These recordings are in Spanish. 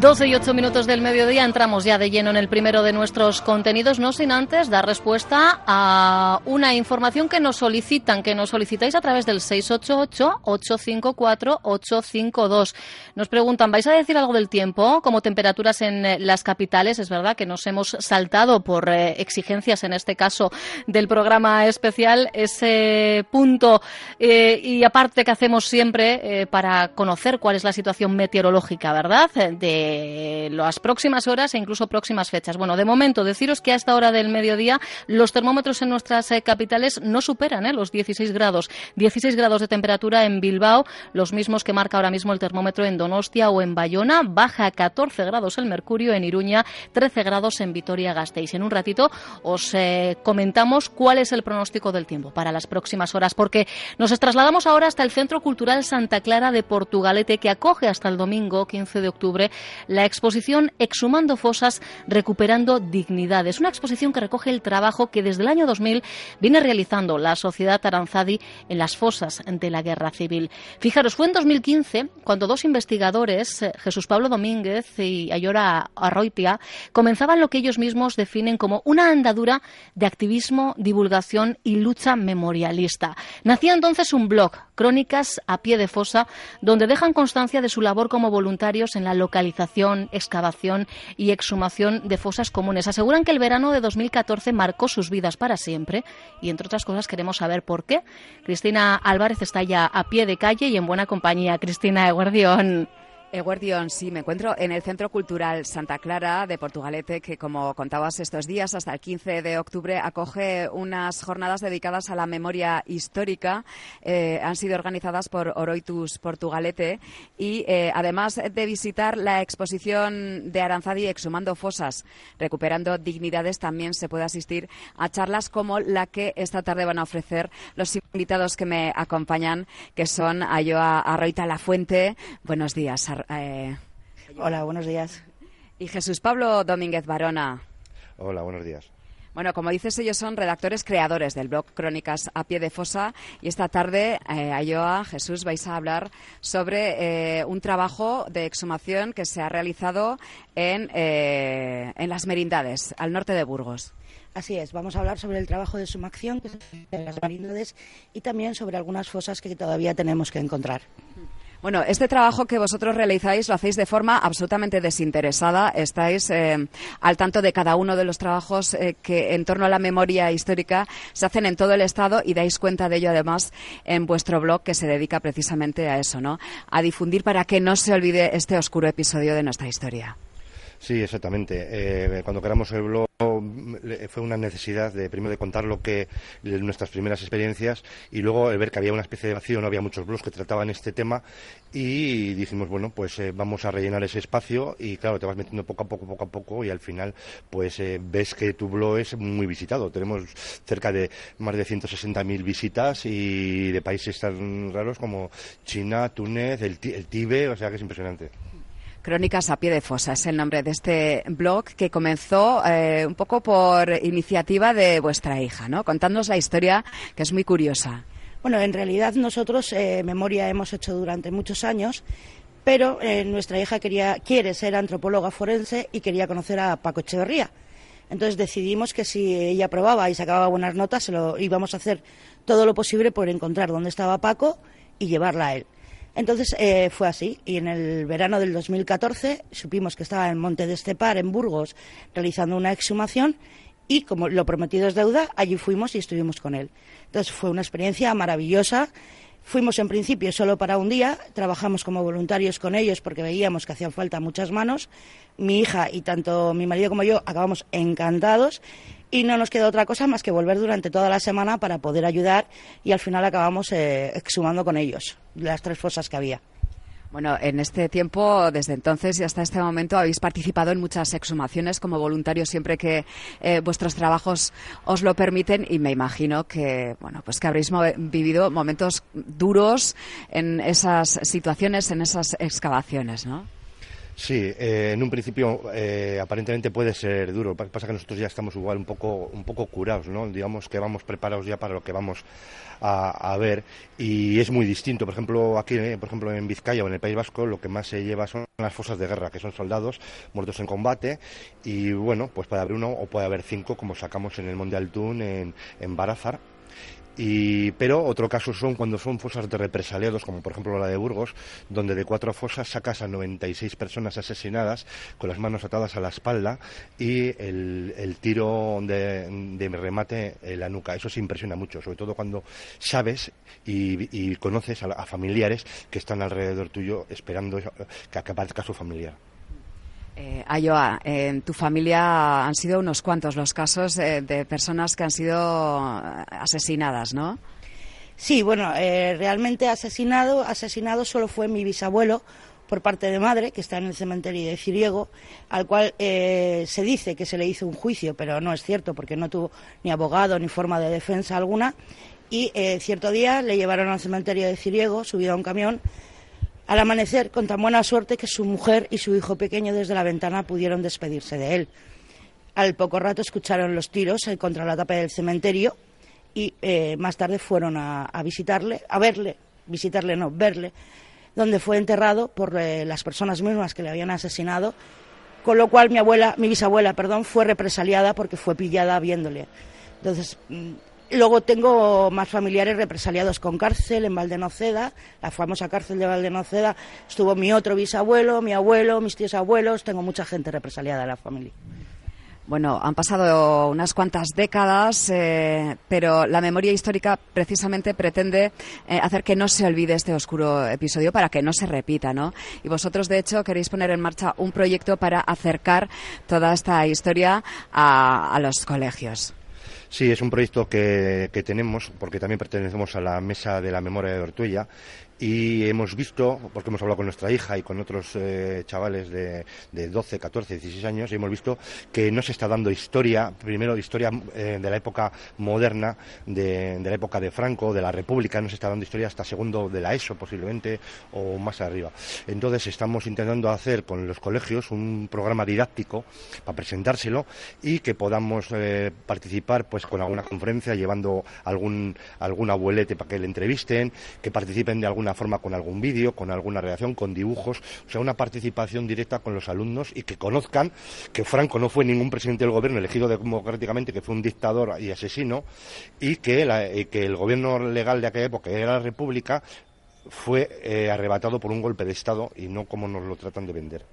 12 y 8 minutos del mediodía entramos ya de lleno en el primero de nuestros contenidos, no sin antes dar respuesta a una información que nos solicitan, que nos solicitáis a través del 688-854-852. Nos preguntan, ¿vais a decir algo del tiempo? Como temperaturas en eh, las capitales, es verdad que nos hemos saltado por eh, exigencias, en este caso, del programa especial, ese punto eh, y aparte que hacemos siempre para conocer cuál es la situación meteorológica, ¿verdad? De las próximas horas e incluso próximas fechas. Bueno, de momento, deciros que a esta hora del mediodía los termómetros en nuestras eh, capitales no superan eh, los 16 grados. 16 grados de temperatura en Bilbao, los mismos que marca ahora mismo el termómetro en Donostia o en Bayona. Baja a 14 grados el mercurio en Iruña, 13 grados en Vitoria-Gasteiz. En un ratito os eh, comentamos cuál es el pronóstico del tiempo para las próximas horas, porque nos trasladamos ahora hasta el Centro Cultural Santa Clara de Portugalete, que acoge hasta el domingo 15 de octubre la exposición Exhumando Fosas, Recuperando Dignidades. Una exposición que recoge el trabajo que desde el año 2000 viene realizando la Sociedad Aranzadi en las fosas de la Guerra Civil. Fijaros, fue en 2015 cuando dos investigadores, eh, Jesús Pablo Domínguez y Ayora Arroitia, comenzaban lo que ellos mismos definen como una andadura de activismo, divulgación y lucha memorialista. Nacía entonces un blog, Crónicas a pie de fosa, donde dejan constancia de su labor como voluntarios en la localización excavación y exhumación de fosas comunes. Aseguran que el verano de 2014 marcó sus vidas para siempre y, entre otras cosas, queremos saber por qué. Cristina Álvarez está ya a pie de calle y en buena compañía. Cristina Eguardión. Eguardión, sí, me encuentro en el Centro Cultural Santa Clara de Portugalete, que como contabas estos días, hasta el 15 de octubre, acoge unas jornadas dedicadas a la memoria histórica. Eh, han sido organizadas por Oroitus Portugalete y eh, además de visitar la exposición de Aranzadi Exhumando Fosas, recuperando dignidades, también se puede asistir a charlas como la que esta tarde van a ofrecer los invitados que me acompañan, que son Ayoa Arroita La Fuente. Buenos días, eh, Hola, buenos días. Y Jesús Pablo Domínguez Barona. Hola, buenos días. Bueno, como dices, ellos son redactores creadores del blog Crónicas a pie de fosa y esta tarde, eh, Ayoa, Jesús, vais a hablar sobre eh, un trabajo de exhumación que se ha realizado en, eh, en las merindades, al norte de Burgos. Así es, vamos a hablar sobre el trabajo de sumación que en las merindades y también sobre algunas fosas que todavía tenemos que encontrar. Bueno, este trabajo que vosotros realizáis lo hacéis de forma absolutamente desinteresada. Estáis eh, al tanto de cada uno de los trabajos eh, que en torno a la memoria histórica se hacen en todo el Estado y dais cuenta de ello además en vuestro blog que se dedica precisamente a eso, ¿no? A difundir para que no se olvide este oscuro episodio de nuestra historia. Sí, exactamente. Eh, cuando creamos el blog fue una necesidad de primero de contar lo que nuestras primeras experiencias y luego el ver que había una especie de vacío, no había muchos blogs que trataban este tema y dijimos bueno pues eh, vamos a rellenar ese espacio y claro te vas metiendo poco a poco poco a poco y al final pues eh, ves que tu blog es muy visitado. Tenemos cerca de más de 160.000 visitas y de países tan raros como China, Túnez, el, el Tíbet, o sea que es impresionante. Crónicas a pie de fosa es el nombre de este blog que comenzó eh, un poco por iniciativa de vuestra hija, ¿no? Contándonos la historia que es muy curiosa. Bueno, en realidad nosotros eh, memoria hemos hecho durante muchos años, pero eh, nuestra hija quería, quiere ser antropóloga forense y quería conocer a Paco Echeverría. Entonces decidimos que si ella probaba y sacaba buenas notas, se lo íbamos a hacer todo lo posible por encontrar dónde estaba Paco y llevarla a él. Entonces eh, fue así y en el verano del 2014 supimos que estaba en Monte de Estepar, en Burgos, realizando una exhumación y como lo prometido es deuda, allí fuimos y estuvimos con él. Entonces fue una experiencia maravillosa. Fuimos en principio solo para un día, trabajamos como voluntarios con ellos porque veíamos que hacían falta muchas manos. Mi hija y tanto mi marido como yo acabamos encantados y no nos queda otra cosa más que volver durante toda la semana para poder ayudar y al final acabamos eh, exhumando con ellos las tres fosas que había. Bueno, en este tiempo, desde entonces y hasta este momento, habéis participado en muchas exhumaciones como voluntarios siempre que eh, vuestros trabajos os lo permiten y me imagino que, bueno, pues que habréis vivido momentos duros en esas situaciones, en esas excavaciones, ¿no? Sí, eh, en un principio eh, aparentemente puede ser duro. Pasa que nosotros ya estamos igual un poco, un poco curados, ¿no? Digamos que vamos preparados ya para lo que vamos a, ver y es muy distinto. Por ejemplo, aquí, eh, por ejemplo, en Vizcaya o en el País Vasco, lo que más se lleva son las fosas de guerra, que son soldados muertos en combate y bueno, pues puede haber uno o puede haber cinco, como sacamos en el Mundial Tun en, en Barazar pero otro caso son cuando son fosas de represaliados, como por ejemplo la de Burgos, donde de cuatro fosas sacas a 96 personas asesinadas con las manos atadas a la espalda y el, tiro de, remate en la nuca. Eso se impresiona mucho, sobre todo cuando sabes y, conoces a, familiares que están alrededor tuyo esperando que aparezca su familiar. Eh, Ayoa, en tu familia han sido unos cuantos los casos eh, de personas que han sido asesinadas, ¿no? Sí, bueno, eh, realmente asesinado, asesinado solo fue mi bisabuelo por parte de madre, que está en el cementerio de Ciriego, al cual eh, se dice que se le hizo un juicio, pero no es cierto, porque no tuvo ni abogado ni forma de defensa alguna. Y cierto día le llevaron al cementerio de Ciriego, subido a un camión, al amanecer con tan buena suerte que su mujer y su hijo pequeño desde la ventana pudieron despedirse de él. Al poco rato escucharon los tiros contra la tapa del cementerio y eh, más tarde fueron a, visitarle, a verle, visitarle no, verle, donde fue enterrado por eh, las personas mismas que le habían asesinado, con lo cual mi abuela, mi bisabuela, perdón, fue represaliada porque fue pillada viéndole. Entonces, mm, Luego tengo más familiares represaliados con cárcel en Valdenoceda, la famosa cárcel de Valdenoceda. Estuvo mi otro bisabuelo, mi abuelo, mis tíos abuelos. Tengo mucha gente represaliada en la familia. Bueno, han pasado unas cuantas décadas, eh, pero la memoria histórica precisamente pretende eh, hacer que no se olvide este oscuro episodio para que no se repita, ¿no? Y vosotros, de hecho, queréis poner en marcha un proyecto para acercar toda esta historia a los colegios. Sí, es un proyecto que, tenemos, porque también pertenecemos a la Mesa de la Memoria de Ortuella, y hemos visto, porque hemos hablado con nuestra hija y con otros eh, chavales de, de, 12, 14, 16 años, y hemos visto que no se está dando historia, primero historia eh, de la época moderna, de, de, la época de Franco, de la República, no se está dando historia hasta segundo de la ESO posiblemente o más arriba. Entonces estamos intentando hacer con los colegios un programa didáctico para presentárselo y que podamos eh, participar pues con alguna conferencia llevando algún, algún abuelete para que le entrevisten, que participen de alguna forma con algún vídeo, con alguna reacción, con dibujos, o sea, una participación directa con los alumnos y que conozcan que Franco no fue ningún presidente del gobierno elegido democráticamente, que fue un dictador y asesino, y que, que el gobierno legal de aquella época, era la República, fue eh, arrebatado por un golpe de Estado y no como nos lo tratan de vender.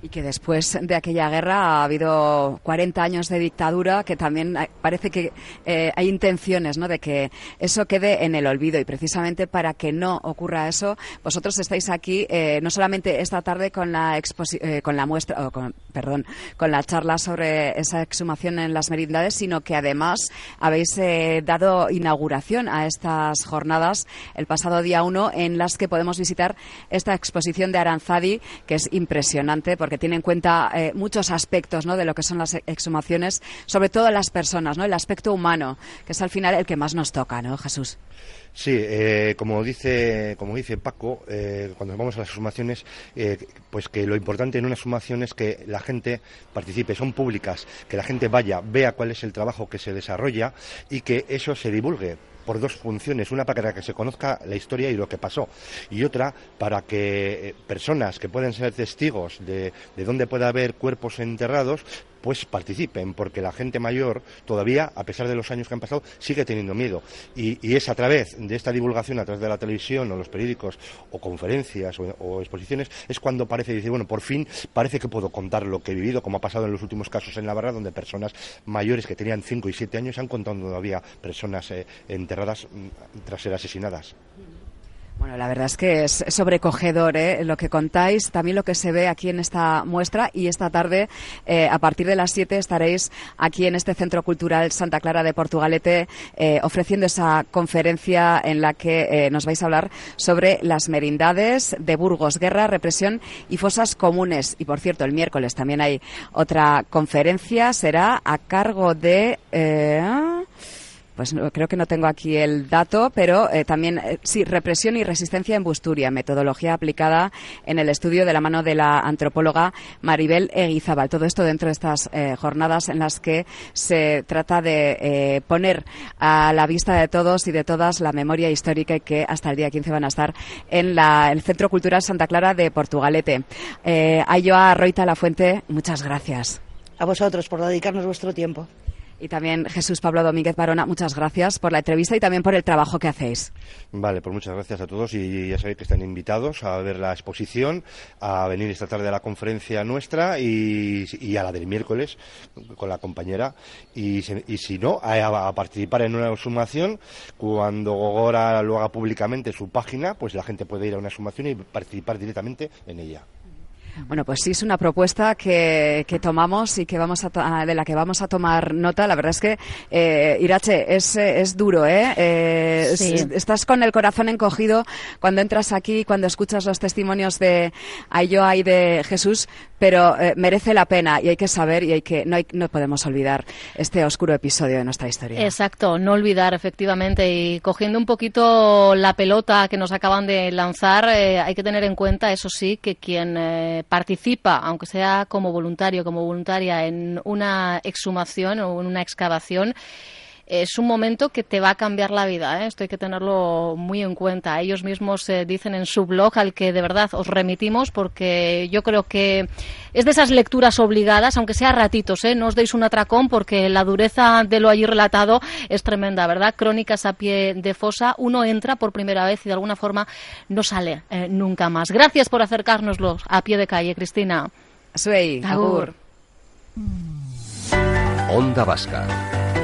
Y que después de aquella guerra ha habido 40 años de dictadura, que también parece que eh, hay intenciones ¿no? de que eso quede en el olvido. Y precisamente para que no ocurra eso, vosotros estáis aquí eh, no solamente esta tarde con la, eh, con la muestra, con, perdón, con la charla sobre esa exhumación en las merindades, sino que además habéis dado inauguración a estas jornadas el pasado día 1 en las que podemos visitar esta exposición de Aranzadi, que es impresionante porque tiene en cuenta eh, muchos aspectos ¿no? de lo que son las exhumaciones, sobre todo las personas, ¿no? el aspecto humano, que es al final el que más nos toca, ¿no, Jesús? Sí, eh, como dice como dice Paco, eh, cuando vamos a las exhumaciones, pues que lo importante en una exhumación es que la gente participe, son públicas, que la gente vaya, vea cuál es el trabajo que se desarrolla y que eso se divulgue por dos funciones. Una para que se conozca la historia y lo que pasó. Y otra para que eh, personas que pueden ser testigos de, de dónde puede haber cuerpos enterrados pues participen, porque la gente mayor todavía, a pesar de los años que han pasado, sigue teniendo miedo. Y, es a través de esta divulgación, a través de la televisión o los periódicos o conferencias o, exposiciones, es cuando parece decir, bueno, por fin parece que puedo contar lo que he vivido, como ha pasado en los últimos casos en Navarra, donde personas mayores que tenían 5 y 7 años han contado todavía personas eh, enterradas mm, tras ser asesinadas. Bueno, la verdad es que es sobrecogedor ¿eh? lo que contáis, también lo que se ve aquí en esta muestra y esta tarde eh, a partir de las 7 estaréis aquí en este Centro Cultural Santa Clara de Portugalete eh, ofreciendo esa conferencia en la que eh, nos vais a hablar sobre las merindades de Burgos, guerra, represión y fosas comunes. Y por cierto, el miércoles también hay otra conferencia, será a cargo de... pues creo que no tengo aquí el dato, pero eh, también, eh, sí, represión y resistencia en Busturia, metodología aplicada en el estudio de la mano de la antropóloga Maribel Eguizabal. Todo esto dentro de estas eh, jornadas en las que se trata de poner a la vista de todos y de todas la memoria histórica que hasta el día 15 van a estar en la, el Centro Cultural Santa Clara de Portugalete. Eh, Ayoa Roita La Fuente, muchas gracias. A vosotros por dedicarnos vuestro tiempo. Y también Jesús Pablo Domínguez Barona, muchas gracias por la entrevista y también por el trabajo que hacéis. Vale, pues muchas gracias a todos y ya sabéis que están invitados a ver la exposición, a venir esta tarde a la conferencia nuestra y, a la del miércoles con la compañera y, si no, a, participar en una sumación. Cuando Gogora lo haga públicamente su página, pues la gente puede ir a una sumación y participar directamente en ella. Bueno, pues sí es una propuesta que, tomamos y que vamos a de la que vamos a tomar nota. La verdad es que, eh, Irache, es, es duro, ¿eh? eh estás con el corazón encogido cuando entras aquí, cuando escuchas los testimonios de Ayoa y de Jesús, pero eh, merece la pena y hay que saber y hay que no, hay, no podemos olvidar este oscuro episodio de nuestra historia. Exacto, no olvidar, efectivamente. Y cogiendo un poquito la pelota que nos acaban de lanzar, hay que tener en cuenta, eso sí, que quien participa, aunque sea como voluntario, como voluntaria, en una exhumación o en una excavación, es un momento que te va a cambiar la vida. ¿eh? Esto hay que tenerlo muy en cuenta. Ellos mismos eh, dicen en su blog, al que de verdad os remitimos, porque yo creo que es de esas lecturas obligadas, aunque sea ratitos, ¿eh? no os deis un atracón, porque la dureza de lo allí relatado es tremenda, ¿verdad? Crónicas a pie de fosa, uno entra por primera vez y de alguna forma no sale eh, nunca más. Gracias por acercárnoslos a pie de calle, Cristina. Suey, agur. Onda Vasca